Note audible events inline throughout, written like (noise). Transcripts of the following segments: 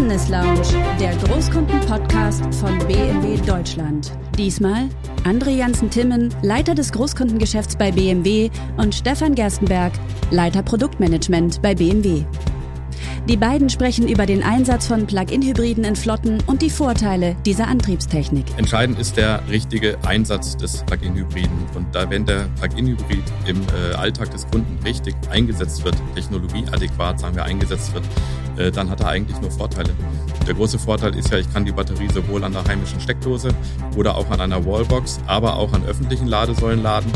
Business Lounge, der Großkunden-Podcast von BMW Deutschland. Diesmal André Jansen-Timmen, Leiter des Großkundengeschäfts bei BMW und Stefan Gerstenberg, Leiter Produktmanagement bei BMW. Die beiden sprechen über den Einsatz von Plug-in-Hybriden in Flotten und die Vorteile dieser Antriebstechnik. Entscheidend ist der richtige Einsatz des Plug-in-Hybriden. Und da, wenn der Plug-in-Hybrid im äh, Alltag des Kunden richtig eingesetzt wird, technologieadäquat, sagen wir, eingesetzt wird, äh, dann hat er eigentlich nur Vorteile. Der große Vorteil ist ja, ich kann die Batterie sowohl an der heimischen Steckdose oder auch an einer Wallbox, aber auch an öffentlichen Ladesäulen laden.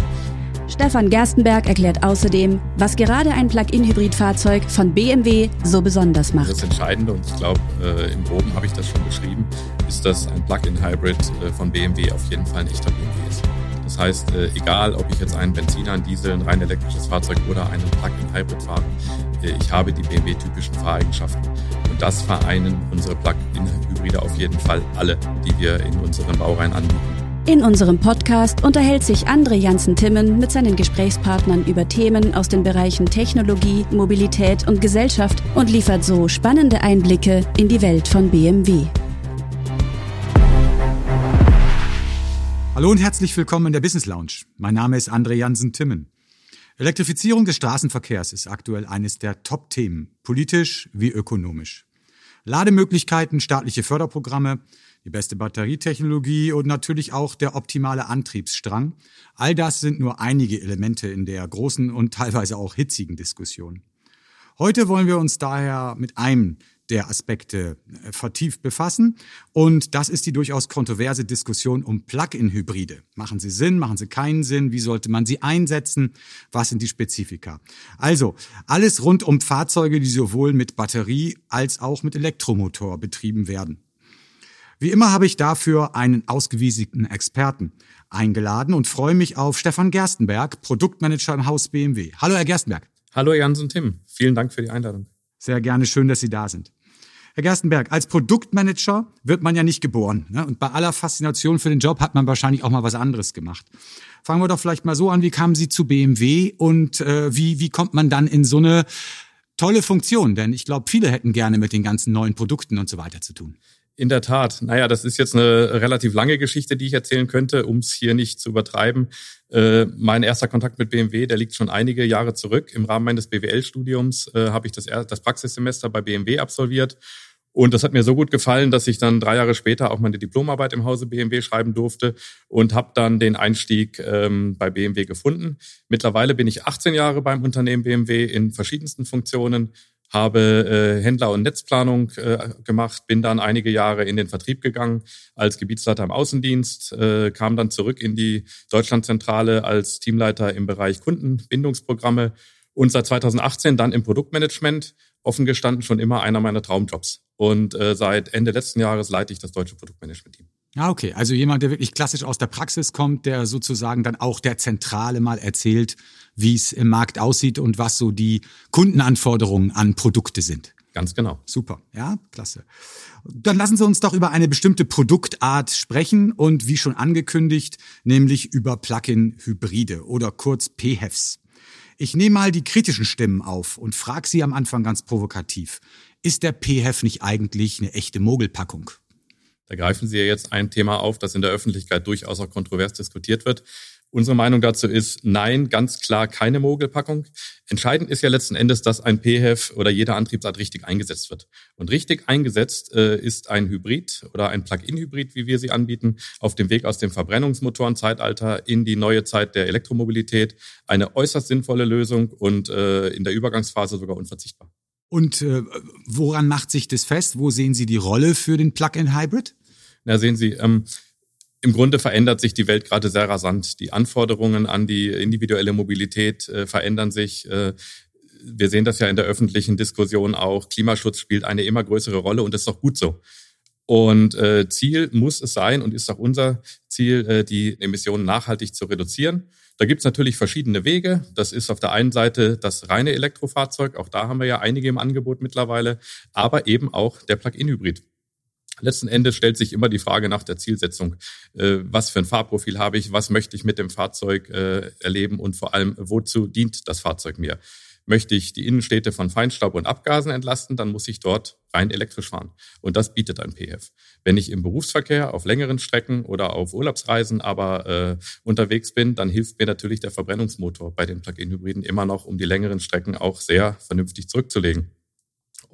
Stefan Gerstenberg erklärt außerdem, was gerade ein Plug-in-Hybrid-Fahrzeug von BMW so besonders macht. Das Entscheidende, und ich glaube, äh, im Groben habe ich das schon beschrieben, ist, dass ein Plug-in-Hybrid äh, von BMW auf jeden Fall ein echter BMW ist. Das heißt, äh, egal ob ich jetzt einen Benziner, einen Diesel, ein rein elektrisches Fahrzeug oder einen Plug-in-Hybrid fahre, äh, ich habe die BMW-typischen Fahreigenschaften. Und das vereinen unsere Plug-in-Hybride auf jeden Fall alle, die wir in unseren Baureihen anbieten. In unserem Podcast unterhält sich André Janssen-Timmen mit seinen Gesprächspartnern über Themen aus den Bereichen Technologie, Mobilität und Gesellschaft und liefert so spannende Einblicke in die Welt von BMW. Hallo und herzlich willkommen in der Business Lounge. Mein Name ist André Jansen-Timmen. Elektrifizierung des Straßenverkehrs ist aktuell eines der Top-Themen, politisch wie ökonomisch. Lademöglichkeiten, staatliche Förderprogramme, die beste Batterietechnologie und natürlich auch der optimale Antriebsstrang. All das sind nur einige Elemente in der großen und teilweise auch hitzigen Diskussion. Heute wollen wir uns daher mit einem der Aspekte äh, vertieft befassen. Und das ist die durchaus kontroverse Diskussion um Plug-in-Hybride. Machen sie Sinn, machen sie keinen Sinn? Wie sollte man sie einsetzen? Was sind die Spezifika? Also, alles rund um Fahrzeuge, die sowohl mit Batterie als auch mit Elektromotor betrieben werden. Wie immer habe ich dafür einen ausgewiesenen Experten eingeladen und freue mich auf Stefan Gerstenberg, Produktmanager im Haus BMW. Hallo, Herr Gerstenberg. Hallo, Jans und Tim. Vielen Dank für die Einladung. Sehr gerne, schön, dass Sie da sind. Herr Gerstenberg, als Produktmanager wird man ja nicht geboren. Ne? Und bei aller Faszination für den Job hat man wahrscheinlich auch mal was anderes gemacht. Fangen wir doch vielleicht mal so an, wie kamen Sie zu BMW und äh, wie, wie kommt man dann in so eine tolle Funktion? Denn ich glaube, viele hätten gerne mit den ganzen neuen Produkten und so weiter zu tun. In der Tat. Naja, das ist jetzt eine relativ lange Geschichte, die ich erzählen könnte, um es hier nicht zu übertreiben. Äh, mein erster Kontakt mit BMW, der liegt schon einige Jahre zurück. Im Rahmen meines BWL-Studiums äh, habe ich das, das Praxissemester bei BMW absolviert. Und das hat mir so gut gefallen, dass ich dann drei Jahre später auch meine Diplomarbeit im Hause BMW schreiben durfte und habe dann den Einstieg ähm, bei BMW gefunden. Mittlerweile bin ich 18 Jahre beim Unternehmen BMW in verschiedensten Funktionen habe äh, Händler- und Netzplanung äh, gemacht, bin dann einige Jahre in den Vertrieb gegangen als Gebietsleiter im Außendienst, äh, kam dann zurück in die Deutschlandzentrale als Teamleiter im Bereich Kundenbindungsprogramme und seit 2018 dann im Produktmanagement, offen gestanden schon immer einer meiner Traumjobs. Und äh, seit Ende letzten Jahres leite ich das deutsche Produktmanagement-Team. Ah, okay. Also jemand, der wirklich klassisch aus der Praxis kommt, der sozusagen dann auch der Zentrale mal erzählt, wie es im Markt aussieht und was so die Kundenanforderungen an Produkte sind. Ganz genau. Super, ja, klasse. Dann lassen Sie uns doch über eine bestimmte Produktart sprechen und wie schon angekündigt, nämlich über Plug-in-Hybride oder kurz PHEVs. Ich nehme mal die kritischen Stimmen auf und frage Sie am Anfang ganz provokativ. Ist der PHEV nicht eigentlich eine echte Mogelpackung? Da greifen Sie ja jetzt ein Thema auf, das in der Öffentlichkeit durchaus auch kontrovers diskutiert wird. Unsere Meinung dazu ist, nein, ganz klar keine Mogelpackung. Entscheidend ist ja letzten Endes, dass ein PHEV oder jede Antriebsart richtig eingesetzt wird. Und richtig eingesetzt äh, ist ein Hybrid oder ein Plug-in-Hybrid, wie wir sie anbieten, auf dem Weg aus dem Verbrennungsmotorenzeitalter in die neue Zeit der Elektromobilität. Eine äußerst sinnvolle Lösung und äh, in der Übergangsphase sogar unverzichtbar. Und äh, woran macht sich das fest? Wo sehen Sie die Rolle für den Plug-in-Hybrid? Na, sehen Sie, ähm, im Grunde verändert sich die Welt gerade sehr rasant. Die Anforderungen an die individuelle Mobilität äh, verändern sich. Äh, wir sehen das ja in der öffentlichen Diskussion auch. Klimaschutz spielt eine immer größere Rolle und das ist auch gut so. Und äh, Ziel muss es sein und ist auch unser Ziel, äh, die Emissionen nachhaltig zu reduzieren. Da gibt's natürlich verschiedene Wege. Das ist auf der einen Seite das reine Elektrofahrzeug, auch da haben wir ja einige im Angebot mittlerweile, aber eben auch der Plug-in-Hybrid. Letzten Endes stellt sich immer die Frage nach der Zielsetzung. Äh, was für ein Fahrprofil habe ich? Was möchte ich mit dem Fahrzeug äh, erleben? Und vor allem, wozu dient das Fahrzeug mir? Möchte ich die Innenstädte von Feinstaub und Abgasen entlasten, dann muss ich dort rein elektrisch fahren. Und das bietet ein PF. Wenn ich im Berufsverkehr auf längeren Strecken oder auf Urlaubsreisen aber äh, unterwegs bin, dann hilft mir natürlich der Verbrennungsmotor bei den Plug-in-Hybriden immer noch, um die längeren Strecken auch sehr vernünftig zurückzulegen.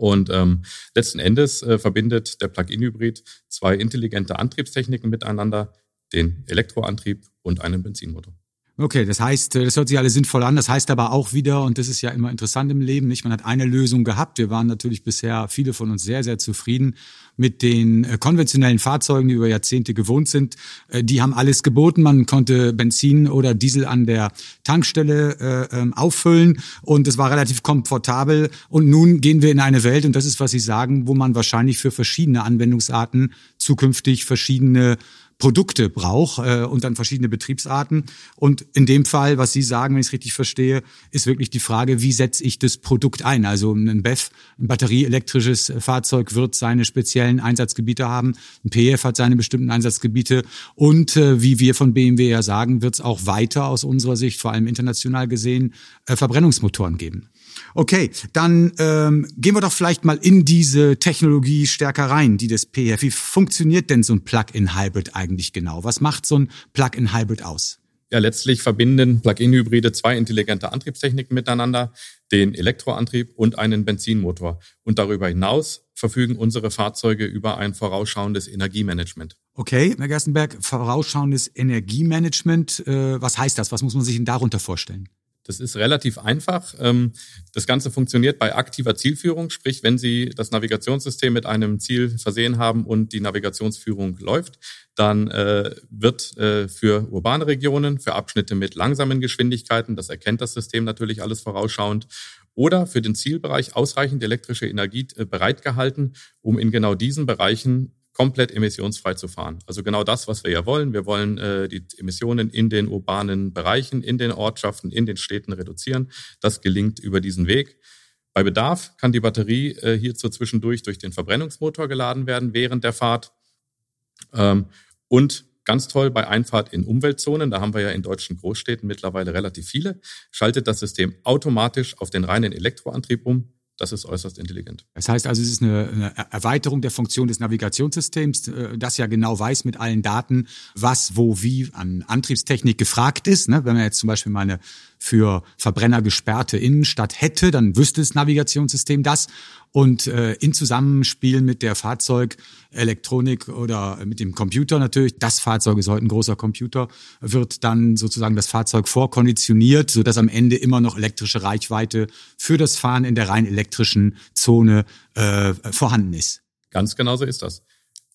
Und ähm, letzten Endes äh, verbindet der Plug-in-Hybrid zwei intelligente Antriebstechniken miteinander, den Elektroantrieb und einen Benzinmotor. Okay, das heißt, äh, das hört sich alles sinnvoll an. Das heißt aber auch wieder, und das ist ja immer interessant im Leben, nicht? Man hat eine Lösung gehabt. Wir waren natürlich bisher viele von uns sehr, sehr zufrieden mit den äh, konventionellen Fahrzeugen, die über Jahrzehnte gewohnt sind. Äh, die haben alles geboten. Man konnte Benzin oder Diesel an der Tankstelle äh, ähm, auffüllen und es war relativ komfortabel. Und nun gehen wir in eine Welt, und das ist, was Sie sagen, wo man wahrscheinlich für verschiedene Anwendungsarten zukünftig verschiedene Produkte braucht äh, und dann verschiedene Betriebsarten. Und in dem Fall, was Sie sagen, wenn ich es richtig verstehe, ist wirklich die Frage, wie setze ich das Produkt ein? Also ein BEF, ein batterieelektrisches Fahrzeug wird seine speziellen Einsatzgebiete haben, ein PF hat seine bestimmten Einsatzgebiete und äh, wie wir von BMW ja sagen, wird es auch weiter aus unserer Sicht, vor allem international gesehen, äh, Verbrennungsmotoren geben. Okay, dann ähm, gehen wir doch vielleicht mal in diese Technologie stärker rein, die des PF. Wie funktioniert denn so ein Plug-in-Hybrid eigentlich genau? Was macht so ein Plug-in-Hybrid aus? Ja, letztlich verbinden Plug-in-Hybride zwei intelligente Antriebstechniken miteinander, den Elektroantrieb und einen Benzinmotor. Und darüber hinaus verfügen unsere Fahrzeuge über ein vorausschauendes Energiemanagement. Okay, Herr Gerstenberg, vorausschauendes Energiemanagement, äh, was heißt das? Was muss man sich denn darunter vorstellen? Das ist relativ einfach. Ähm, das Ganze funktioniert bei aktiver Zielführung, sprich, wenn Sie das Navigationssystem mit einem Ziel versehen haben und die Navigationsführung läuft, dann äh, wird äh, für urbane Regionen, für Abschnitte mit langsamen Geschwindigkeiten, das erkennt das System natürlich alles vorausschauend, oder für den Zielbereich ausreichend elektrische Energie äh, bereitgehalten, um in genau diesen Bereichen komplett emissionsfrei zu fahren. Also genau das, was wir ja wollen. Wir wollen äh, die Emissionen in den urbanen Bereichen, in den Ortschaften, in den Städten reduzieren. Das gelingt über diesen Weg. Bei Bedarf kann die Batterie äh, hierzu zwischendurch durch den Verbrennungsmotor geladen werden während der Fahrt. Ähm, und ganz toll bei Einfahrt in Umweltzonen, da haben wir ja in deutschen Großstädten mittlerweile relativ viele, schaltet das System automatisch auf den reinen Elektroantrieb um das ist äußerst intelligent. Das heißt also, es ist eine, eine Erweiterung der Funktion des Navigationssystems, äh, das ja genau weiß mit allen Daten, was, wo, wie an Antriebstechnik gefragt ist. Ne? Wenn man jetzt zum Beispiel mal eine für Verbrenner gesperrte Innenstadt hätte, dann wüsste das Navigationssystem das. Und äh, in Zusammenspiel mit der Fahrzeugelektronik oder mit dem Computer natürlich, das Fahrzeug ist heute ein großer Computer, wird dann sozusagen das Fahrzeug vorkonditioniert, sodass am Ende immer noch elektrische Reichweite für das Fahren in der rein elektrischen Zone äh, vorhanden ist. Ganz genau so ist das.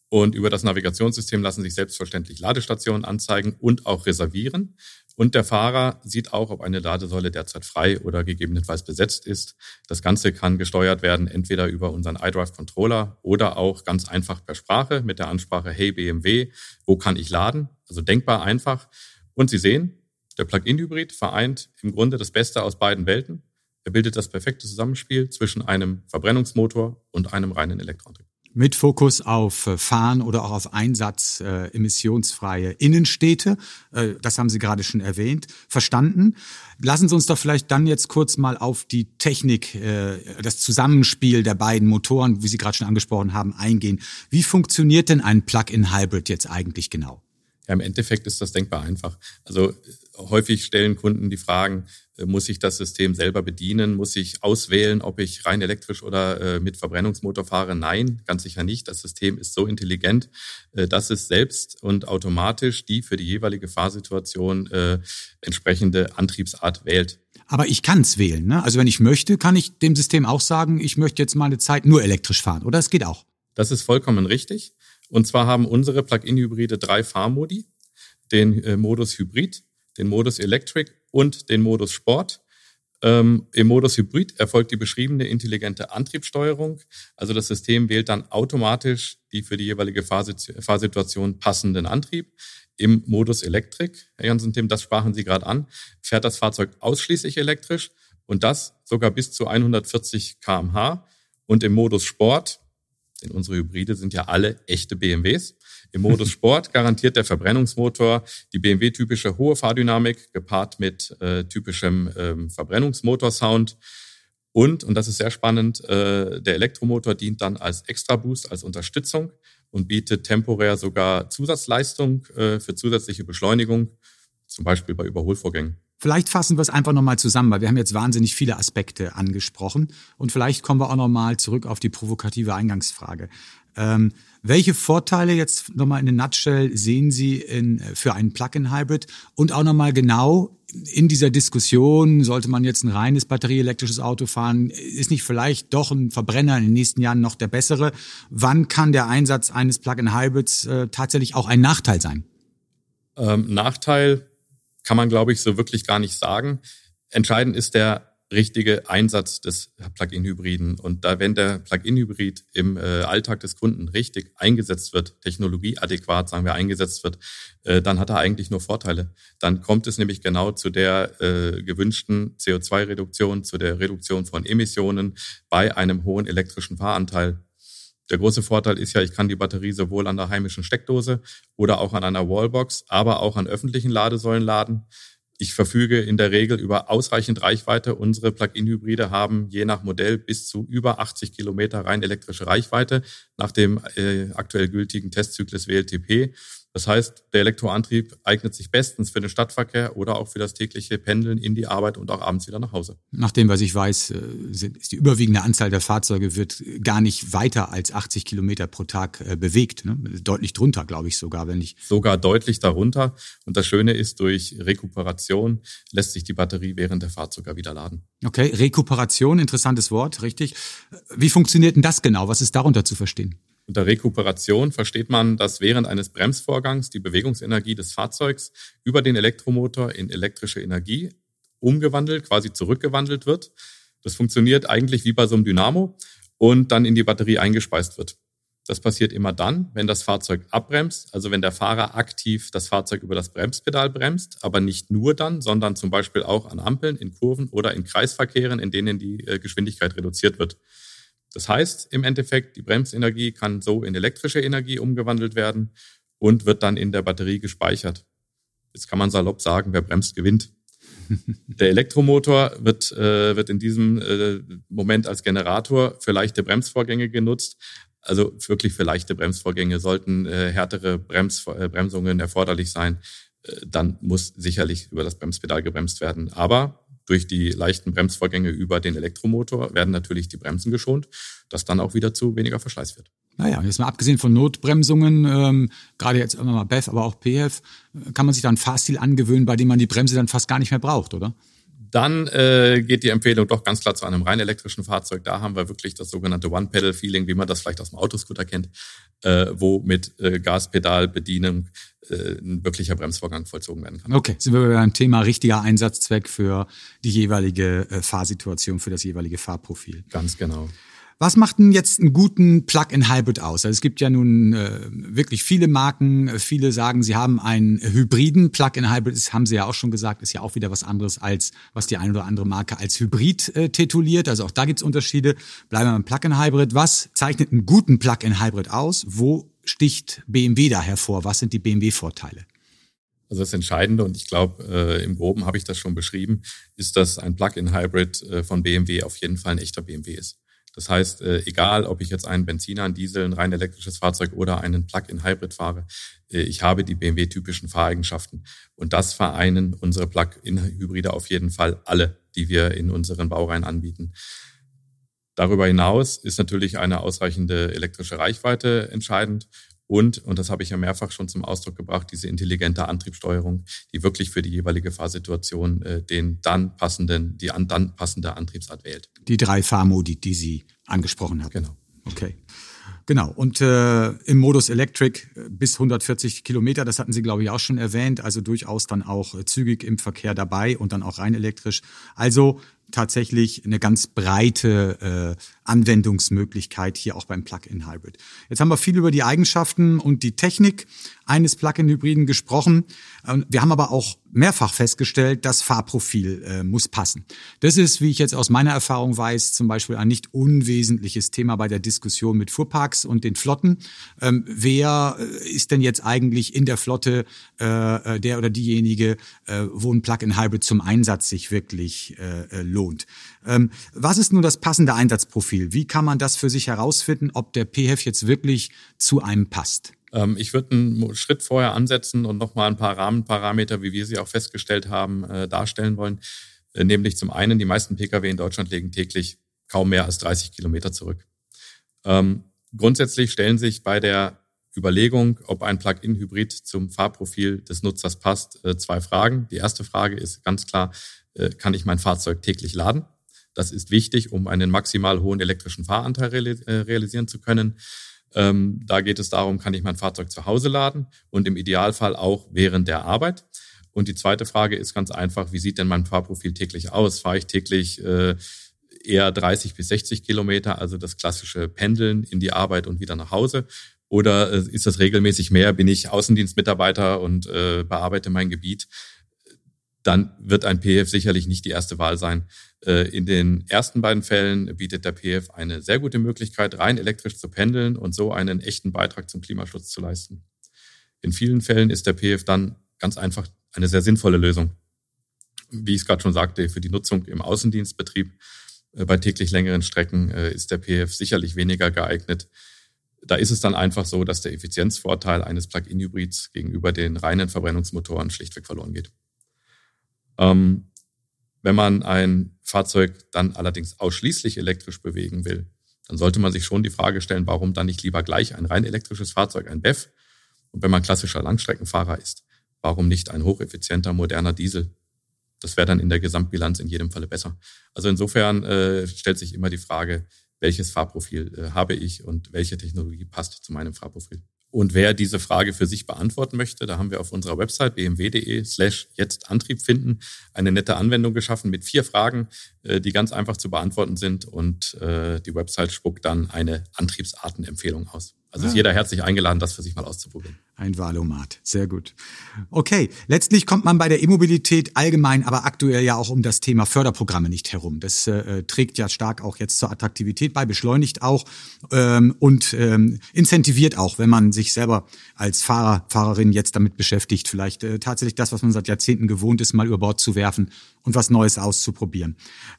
Und über das Navigationssystem lassen sich selbstverständlich Ladestationen anzeigen und auch reservieren. Und der Fahrer sieht auch, ob eine Ladesäule derzeit frei oder gegebenenfalls besetzt ist. Das Ganze kann gesteuert werden, entweder über unseren iDrive Controller oder auch ganz einfach per Sprache mit der Ansprache Hey BMW, wo kann ich laden? Also denkbar einfach. Und Sie sehen, der Plug-in-Hybrid vereint im Grunde das Beste aus beiden Welten. Er bildet das perfekte Zusammenspiel zwischen einem Verbrennungsmotor und einem reinen Elektroantrieb mit Fokus auf äh, Fahren oder auch auf Einsatz äh, emissionsfreie Innenstädte. Äh, das haben Sie gerade schon erwähnt. Verstanden. Lassen Sie uns doch vielleicht dann jetzt kurz mal auf die Technik, äh, das Zusammenspiel der beiden Motoren, wie Sie gerade schon angesprochen haben, eingehen. Wie funktioniert denn ein Plug-in-Hybrid jetzt eigentlich genau? Ja, im Endeffekt ist das denkbar einfach. Also häufig stellen Kunden die Fragen, äh, muss ich das System selber bedienen? Muss ich auswählen, ob ich rein elektrisch oder äh, mit Verbrennungsmotor fahre? Nein, ganz sicher nicht. Das System ist so intelligent, äh, dass es selbst und automatisch die für die jeweilige Fahrsituation äh, entsprechende Antriebsart wählt. Aber ich kann es wählen. Ne? Also wenn ich möchte, kann ich dem System auch sagen, ich möchte jetzt mal eine Zeit nur elektrisch fahren. Oder es geht auch. Das ist vollkommen richtig. Und zwar haben unsere Plug-in-Hybride drei Fahrmodi. Den äh, Modus Hybrid, den Modus Electric und den Modus Sport. Ähm, Im Modus Hybrid erfolgt die beschriebene intelligente Antriebssteuerung. Also das System wählt dann automatisch die für die jeweilige Fahrsituation passenden Antrieb. Im Modus Electric, Herr Jansen-Tim, das sprachen Sie gerade an, fährt das Fahrzeug ausschließlich elektrisch und das sogar bis zu 140 kmh. Und im Modus Sport denn unsere Hybride sind ja alle echte BMWs. Im Modus (laughs) Sport garantiert der Verbrennungsmotor die BMW-typische hohe Fahrdynamik gepaart mit äh, typischem ähm, Verbrennungsmotorsound. Und, und das ist sehr spannend, äh, der Elektromotor dient dann als Extra-Boost, als Unterstützung und bietet temporär sogar Zusatzleistung äh, für zusätzliche Beschleunigung, zum Beispiel bei Überholvorgängen. Vielleicht fassen wir es einfach nochmal zusammen, weil wir haben jetzt wahnsinnig viele Aspekte angesprochen und vielleicht kommen wir auch nochmal zurück auf die provokative Eingangsfrage. Ähm, welche Vorteile jetzt nochmal in der Nutshell sehen Sie in, für einen Plug-in-Hybrid und auch nochmal genau in dieser Diskussion, sollte man jetzt ein reines batterieelektrisches Auto fahren, ist nicht vielleicht doch ein Verbrenner in den nächsten Jahren noch der bessere? Wann kann der Einsatz eines Plug-in-Hybrids äh, tatsächlich auch ein Nachteil sein? Ähm, Nachteil kann man, glaube ich, so wirklich gar nicht sagen. Entscheidend ist der richtige Einsatz des Plug-in-Hybriden. Und da, wenn der Plug-in-Hybrid im äh, Alltag des Kunden richtig eingesetzt wird, technologieadäquat, sagen wir, eingesetzt wird, äh, dann hat er eigentlich nur Vorteile. Dann kommt es nämlich genau zu der äh, gewünschten CO2-Reduktion, zu der Reduktion von Emissionen bei einem hohen elektrischen Fahranteil. Der große Vorteil ist ja, ich kann die Batterie sowohl an der heimischen Steckdose oder auch an einer Wallbox, aber auch an öffentlichen Ladesäulen laden. Ich verfüge in der Regel über ausreichend Reichweite. Unsere Plug-in-Hybride haben je nach Modell bis zu über 80 Kilometer rein elektrische Reichweite nach dem äh, aktuell gültigen Testzyklus WLTP. Das heißt, der Elektroantrieb eignet sich bestens für den Stadtverkehr oder auch für das tägliche Pendeln in die Arbeit und auch abends wieder nach Hause. Nach dem, was ich weiß, äh, ist die überwiegende Anzahl der Fahrzeuge wird gar nicht weiter als 80 Kilometer pro Tag äh, bewegt. Ne? Deutlich drunter, glaube ich sogar, wenn ich. Sogar deutlich darunter. Und das Schöne ist, durch Rekuperation lässt sich die Batterie während der Fahrt sogar wieder laden. Okay, Rekuperation, interessantes Wort, richtig. Wie funktioniert denn das genau? Was ist darunter zu verstehen? Unter Rekuperation versteht man, dass während eines Bremsvorgangs die Bewegungsenergie des Fahrzeugs über den Elektromotor in elektrische Energie umgewandelt, quasi zurückgewandelt wird. Das funktioniert eigentlich wie bei so einem Dynamo und dann in die Batterie eingespeist wird. Das passiert immer dann, wenn das Fahrzeug abbremst, also wenn der Fahrer aktiv das Fahrzeug über das Bremspedal bremst, aber nicht nur dann, sondern zum Beispiel auch an Ampeln, in Kurven oder in Kreisverkehren, in denen die äh, Geschwindigkeit reduziert wird. Das heißt im Endeffekt, die Bremsenergie kann so in elektrische Energie umgewandelt werden und wird dann in der Batterie gespeichert. Jetzt kann man salopp sagen, wer bremst, gewinnt. (laughs) Der Elektromotor wird, äh, wird in diesem äh, Moment als Generator für leichte Bremsvorgänge genutzt. Also wirklich für leichte Bremsvorgänge sollten äh, härtere Brems, äh, Bremsungen erforderlich sein. Äh, dann muss sicherlich über das Bremspedal gebremst werden. Aber durch die leichten Bremsvorgänge über den Elektromotor werden natürlich die Bremsen geschont, dass dann auch wieder zu weniger Verschleiß wird. Naja, jetzt mal abgesehen von Notbremsungen, ähm, gerade jetzt immer mal BEF, aber auch PF, kann man sich da einen Fahrstil angewöhnen, bei dem man die Bremse dann fast gar nicht mehr braucht, oder? Dann äh, geht die Empfehlung doch ganz klar zu einem rein elektrischen Fahrzeug. Da haben wir wirklich das sogenannte One-Pedal-Feeling, wie man das vielleicht aus dem Autoscooter kennt, äh, wo mit äh, Gaspedalbedienung äh, ein wirklicher Bremsvorgang vollzogen werden kann. Okay, sind wir beim Thema richtiger Einsatzzweck für die jeweilige äh, Fahrsituation, für das jeweilige Fahrprofil. Ganz genau. Was macht denn jetzt einen guten Plug-in-Hybrid aus? Also es gibt ja nun äh, wirklich viele Marken. Viele sagen, sie haben einen hybriden Plug-in-Hybrid. Das haben sie ja auch schon gesagt, ist ja auch wieder was anderes als was die eine oder andere Marke als Hybrid äh, tituliert. Also auch da gibt's Unterschiede. Bleiben wir beim Plug-in-Hybrid. Was zeichnet einen guten Plug-in-Hybrid aus? Wo sticht BMW da hervor? Was sind die BMW-Vorteile? Also das Entscheidende, und ich glaube, äh, im Groben habe ich das schon beschrieben, ist, dass ein Plug-in-Hybrid äh, von BMW auf jeden Fall ein echter BMW ist. Das heißt, äh, egal ob ich jetzt einen Benziner, einen Diesel, ein rein elektrisches Fahrzeug oder einen Plug-in-Hybrid fahre, äh, ich habe die BMW-typischen Fahreigenschaften. Und das vereinen unsere Plug-in-Hybride auf jeden Fall alle, die wir in unseren Baureihen anbieten. Darüber hinaus ist natürlich eine ausreichende elektrische Reichweite entscheidend. Und, und das habe ich ja mehrfach schon zum Ausdruck gebracht, diese intelligente Antriebssteuerung, die wirklich für die jeweilige Fahrsituation äh, den dann passenden, die an, dann passende Antriebsart wählt. Die drei Fahrmodi, die Sie angesprochen haben. Genau. Okay. Genau. Und äh, im Modus Electric äh, bis 140 Kilometer, das hatten Sie, glaube ich, auch schon erwähnt, also durchaus dann auch äh, zügig im Verkehr dabei und dann auch rein elektrisch. Also tatsächlich eine ganz breite äh, Anwendungsmöglichkeit hier auch beim Plug-in-Hybrid. Jetzt haben wir viel über die Eigenschaften und die Technik eines Plug-in-Hybriden gesprochen. Ähm, wir haben aber auch mehrfach festgestellt, das Fahrprofil äh, muss passen. Das ist, wie ich jetzt aus meiner Erfahrung weiß, zum Beispiel ein nicht unwesentliches Thema bei der Diskussion mit Fuhrparks und den Flotten. Ähm, wer äh, ist denn jetzt eigentlich in der Flotte äh, äh der oder diejenige, äh, wo ein Plug-in-Hybrid zum Einsatz sich wirklich äh, lohnt? lohnt. Ähm, was ist nun das passende Einsatzprofil? Wie kann man das für sich herausfinden, ob der PHEV jetzt wirklich zu einem passt? Ähm, ich würde einen Schritt vorher ansetzen und nochmal ein paar Rahmenparameter, wie wir sie auch festgestellt haben, äh, darstellen wollen. Äh, nämlich zum einen, die meisten Pkw in Deutschland legen täglich kaum mehr als 30 Kilometer zurück. Ähm, grundsätzlich stellen sich bei der Überlegung, ob ein Plug-in-Hybrid zum Fahrprofil des Nutzers passt, äh, zwei Fragen. Die erste Frage ist ganz klar, kann ich mein Fahrzeug täglich laden? Das ist wichtig, um einen maximal hohen elektrischen Fahranteil äh, realisieren zu können. Ähm, da geht es darum, kann ich mein Fahrzeug zu Hause laden und im Idealfall auch während der Arbeit. Und die zweite Frage ist ganz einfach, wie sieht denn mein Fahrprofil täglich aus? Fahre ich täglich eher 30 bis 60 Kilometer, also das klassische Pendeln in die Arbeit und wieder nach Hause? Oder äh, ist das regelmäßig mehr? Bin ich Außendienstmitarbeiter und äh, bearbeite mein Gebiet? Dann wird ein PF sicherlich nicht die erste Wahl sein. Äh, in den ersten beiden Fällen bietet der PF eine sehr gute Möglichkeit, rein elektrisch zu pendeln und so einen echten Beitrag zum Klimaschutz zu leisten. In vielen Fällen ist der PF dann ganz einfach eine sehr sinnvolle Lösung. Wie ich es gerade schon sagte, für die Nutzung im Außendienstbetrieb äh, bei täglich längeren Strecken äh, ist der PF sicherlich weniger geeignet da ist es dann einfach so, dass der Effizienzvorteil eines Plug-in-Hybrids gegenüber den reinen Verbrennungsmotoren schlichtweg verloren geht. Ähm, wenn man ein Fahrzeug dann allerdings ausschließlich elektrisch bewegen will, dann sollte man sich schon die Frage stellen, warum dann nicht lieber gleich ein rein elektrisches Fahrzeug, ein BEV? Und wenn man klassischer Langstreckenfahrer ist, warum nicht ein hocheffizienter, moderner Diesel? Das wäre dann in der Gesamtbilanz in jedem Falle besser. Also insofern äh, stellt sich immer die Frage, welches Fahrprofil äh, habe ich und welche Technologie passt zu meinem Fahrprofil. Und wer diese Frage für sich beantworten möchte, da haben wir auf unserer Website bmw.de slash jetzt Antrieb finden eine nette Anwendung geschaffen mit vier Fragen, äh, die ganz einfach zu beantworten sind und äh, die Website spuckt dann eine Antriebsartenempfehlung aus. Also ist ah. jeder herzlich eingeladen, das für sich mal auszuprobieren. Ein Wahlomat, sehr gut. Okay, letztlich kommt man bei der E-Mobilität allgemein, aber aktuell ja auch um das Thema Förderprogramme nicht herum. Das äh, trägt ja stark auch jetzt zur Attraktivität bei, beschleunigt auch ähm, und ähm, incentiviert auch, wenn man sich selber als Fahrer, Fahrerin jetzt damit beschäftigt, vielleicht äh, tatsächlich das, was man seit Jahrzehnten gewohnt ist, mal über Bord zu werfen und was Neues auszuprobieren.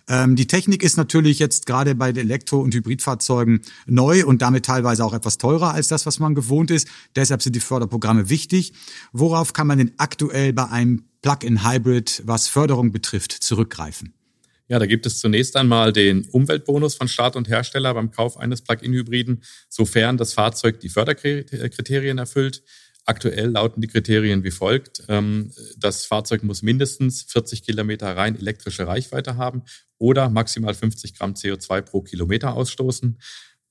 Ähm, die Technik ist natürlich jetzt gerade bei Elektro- und Hybridfahrzeugen neu und damit teilweise auch etwas teurer als das, was man gewohnt ist. Deshalb sind die Förderprogramme wichtig. Worauf kann man denn aktuell bei einem Plug-in-Hybrid, was Förderung betrifft, zurückgreifen? Ja, da gibt es zunächst einmal den Umweltbonus von Staat und Hersteller beim Kauf eines Plug-in-Hybriden, sofern das Fahrzeug die Förderkriterien erfüllt. Aktuell lauten die Kriterien wie folgt. Ähm, das Fahrzeug muss mindestens 40 Kilometer rein elektrische Reichweite haben oder maximal 50 Gramm CO2 pro Kilometer ausstoßen.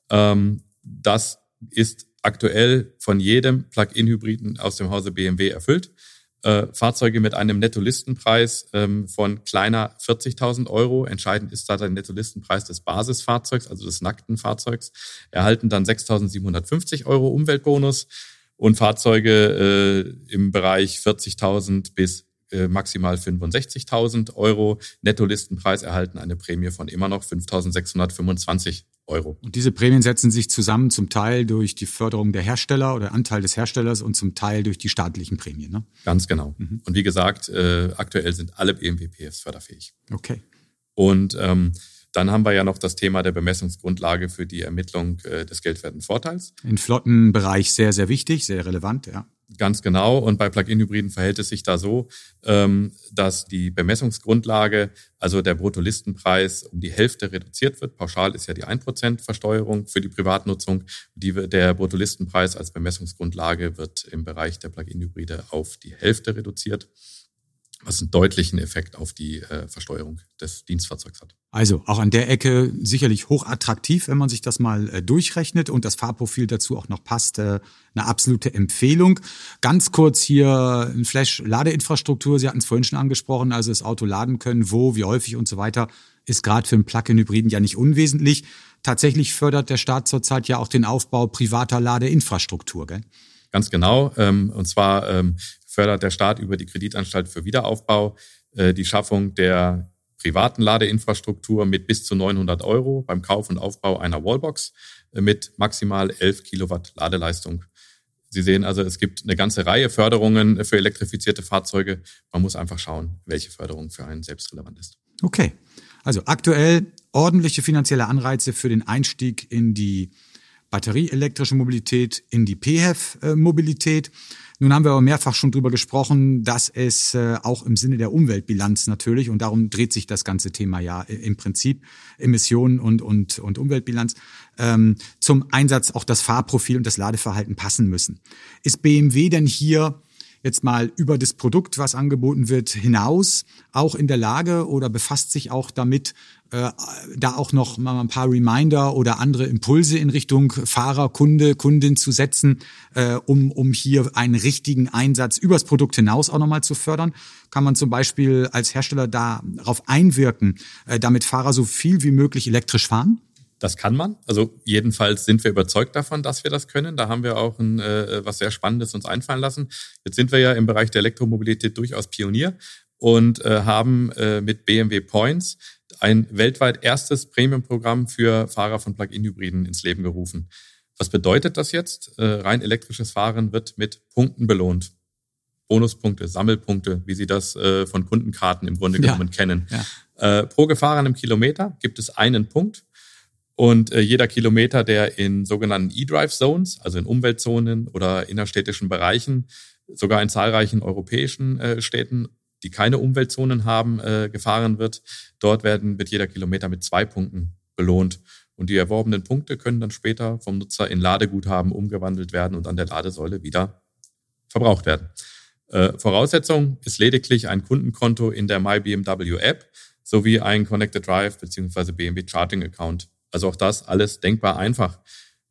Ähm, das ist aktuell von jedem Plug-in-Hybriden aus dem Hause BMW erfüllt. Äh, Fahrzeuge mit einem Nettolistenpreis ähm, von kleiner 40.000 Euro, entscheidend ist da der Nettolistenpreis des Basisfahrzeugs, also des nackten Fahrzeugs, erhalten dann 6.750 Euro Umweltbonus und Fahrzeuge äh, im Bereich 40.000 bis äh, maximal 65.000 Euro Nettolistenpreis erhalten eine Prämie von immer noch 5.625 Euro. Und diese Prämien setzen sich zusammen zum Teil durch die Förderung der Hersteller oder Anteil des Herstellers und zum Teil durch die staatlichen Prämien. Ne? Ganz genau. Mhm. Und wie gesagt, äh, aktuell sind alle BMW PFs förderfähig. Okay. Und ähm, dann haben wir ja noch das Thema der Bemessungsgrundlage für die Ermittlung äh, des geldwerten Vorteils. Im Flottenbereich sehr, sehr wichtig, sehr relevant, ja. Ganz genau. Und bei Plug-in-Hybriden verhält es sich da so, ähm, dass die Bemessungsgrundlage, also der Bruttolistenpreis, um die Hälfte reduziert wird. Pauschal ist ja die 1% Versteuerung für die Privatnutzung. Die, der Bruttolistenpreis als Bemessungsgrundlage wird im Bereich der Plug-in-Hybride auf die Hälfte reduziert was einen deutlichen Effekt auf die äh, Versteuerung des Dienstfahrzeugs hat. Also auch an der Ecke sicherlich hochattraktiv, wenn man sich das mal äh, durchrechnet und das Fahrprofil dazu auch noch passt. Äh, eine absolute Empfehlung. Ganz kurz hier ein Flash-Ladeinfrastruktur. Sie hatten es vorhin schon angesprochen, also das Auto laden können, wo, wie häufig und so weiter, ist gerade für einen Plug-in-Hybriden ja nicht unwesentlich. Tatsächlich fördert der Staat zurzeit ja auch den Aufbau privater Ladeinfrastruktur. Gell? Ganz genau. Ähm, und zwar ähm, fördert der Staat über die Kreditanstalt für Wiederaufbau äh, die Schaffung der privaten Ladeinfrastruktur mit bis zu 900 Euro beim Kauf und Aufbau einer Wallbox äh, mit maximal 11 Kilowatt Ladeleistung. Sie sehen also, es gibt eine ganze Reihe Förderungen für elektrifizierte Fahrzeuge. Man muss einfach schauen, welche Förderung für einen selbst relevant ist. Okay. Also aktuell ordentliche finanzielle Anreize für den Einstieg in die batterieelektrische Mobilität, in die PHEV-Mobilität. Nun haben wir aber mehrfach schon drüber gesprochen, dass es äh, auch im Sinne der Umweltbilanz natürlich, und darum dreht sich das ganze Thema ja im Prinzip, Emissionen und, und, und Umweltbilanz, ähm, zum Einsatz auch das Fahrprofil und das Ladeverhalten passen müssen. Ist BMW denn hier jetzt mal über das Produkt, was angeboten wird, hinaus auch in der Lage oder befasst sich auch damit, äh, da auch noch mal ein paar Reminder oder andere Impulse in Richtung Fahrer, Kunde, Kundin zu setzen, äh, um, um hier einen richtigen Einsatz übers Produkt hinaus auch nochmal zu fördern? Kann man zum Beispiel als Hersteller darauf einwirken, äh, damit Fahrer so viel wie möglich elektrisch fahren? Das kann man. Also jedenfalls sind wir überzeugt davon, dass wir das können. Da haben wir auch ein, äh, was sehr Spannendes uns einfallen lassen. Jetzt sind wir ja im Bereich der Elektromobilität durchaus Pionier und äh, haben äh, mit BMW Points ein weltweit erstes Premium-Programm für Fahrer von Plug-in-Hybriden ins Leben gerufen. Was bedeutet das jetzt? Äh, rein elektrisches Fahren wird mit Punkten belohnt. Bonuspunkte, Sammelpunkte, wie Sie das äh, von Kundenkarten im Grunde genommen ja. kennen. Ja. Äh, pro gefahrenen Kilometer gibt es einen Punkt und äh, jeder Kilometer, der in sogenannten E-Drive Zones, also in Umweltzonen oder innerstädtischen Bereichen, sogar in zahlreichen europäischen äh, Städten, die keine Umweltzonen haben, äh, gefahren wird, dort werden, wird jeder Kilometer mit zwei Punkten belohnt. Und die erworbenen Punkte können dann später vom Nutzer in Ladeguthaben umgewandelt werden und an der Ladesäule wieder verbraucht werden. Äh, Voraussetzung ist lediglich ein Kundenkonto in der MyBMW App sowie ein Connected Drive bzw. BMW Charging Account also auch das alles denkbar einfach.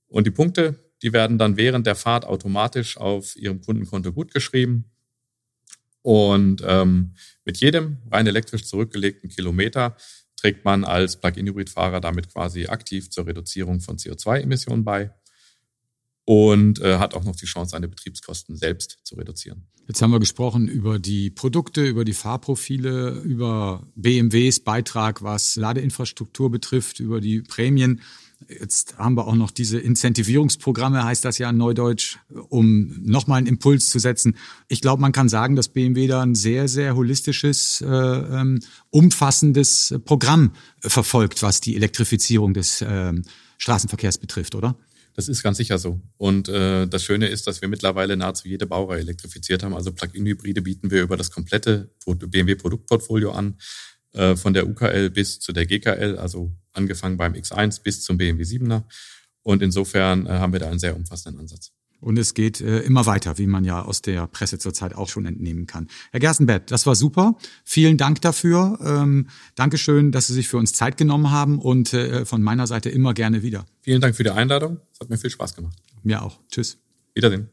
Und die Punkte, die werden dann während der Fahrt automatisch auf Ihrem Kundenkonto gutgeschrieben. Und ähm, mit jedem rein elektrisch zurückgelegten Kilometer trägt man als Plug-in-Hybrid-Fahrer damit quasi aktiv zur Reduzierung von CO2-Emissionen bei und äh, hat auch noch die Chance, seine Betriebskosten selbst zu reduzieren. Jetzt haben wir gesprochen über die Produkte, über die Fahrprofile, über BMWs Beitrag, was Ladeinfrastruktur betrifft, über die Prämien. Jetzt haben wir auch noch diese Incentivierungsprogramme, heißt das ja in Neudeutsch, um nochmal einen Impuls zu setzen. Ich glaube, man kann sagen, dass BMW da ein sehr, sehr holistisches, äh, ähm, umfassendes Programm verfolgt, was die Elektrifizierung des äh, Straßenverkehrs betrifft, oder? Das ist ganz sicher so. Und äh, das Schöne ist, dass wir mittlerweile nahezu jede Baureihe elektrifiziert haben. Also Plug-in-Hybride bieten wir über das komplette BMW-Produktportfolio an, äh, von der UKL bis zu der GKL, also angefangen beim X1 bis zum BMW 7er. Und insofern äh, haben wir da einen sehr umfassenden Ansatz. Und es geht äh, immer weiter, wie man ja aus der Presse zurzeit auch schon entnehmen kann. Herr Gerstenbett, das war super. Vielen Dank dafür. Ähm, Dankeschön, dass Sie sich für uns Zeit genommen haben und äh, von meiner Seite immer gerne wieder. Vielen Dank für die Einladung. Es hat mir viel Spaß gemacht. Mir auch. Tschüss. Wiedersehen.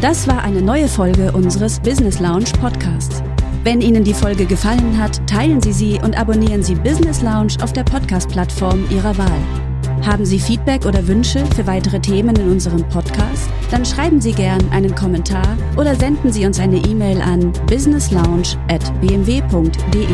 Das war eine neue Folge unseres Business Lounge Podcasts. Wenn Ihnen die Folge gefallen hat, teilen Sie sie und abonnieren Sie Business Lounge auf der Podcast-Plattform Ihrer Wahl. Haben Sie Feedback oder Wünsche für weitere Themen in unserem Podcast? Dann schreiben Sie gern einen Kommentar oder senden Sie uns eine E-Mail an businesslounge@bmw.de.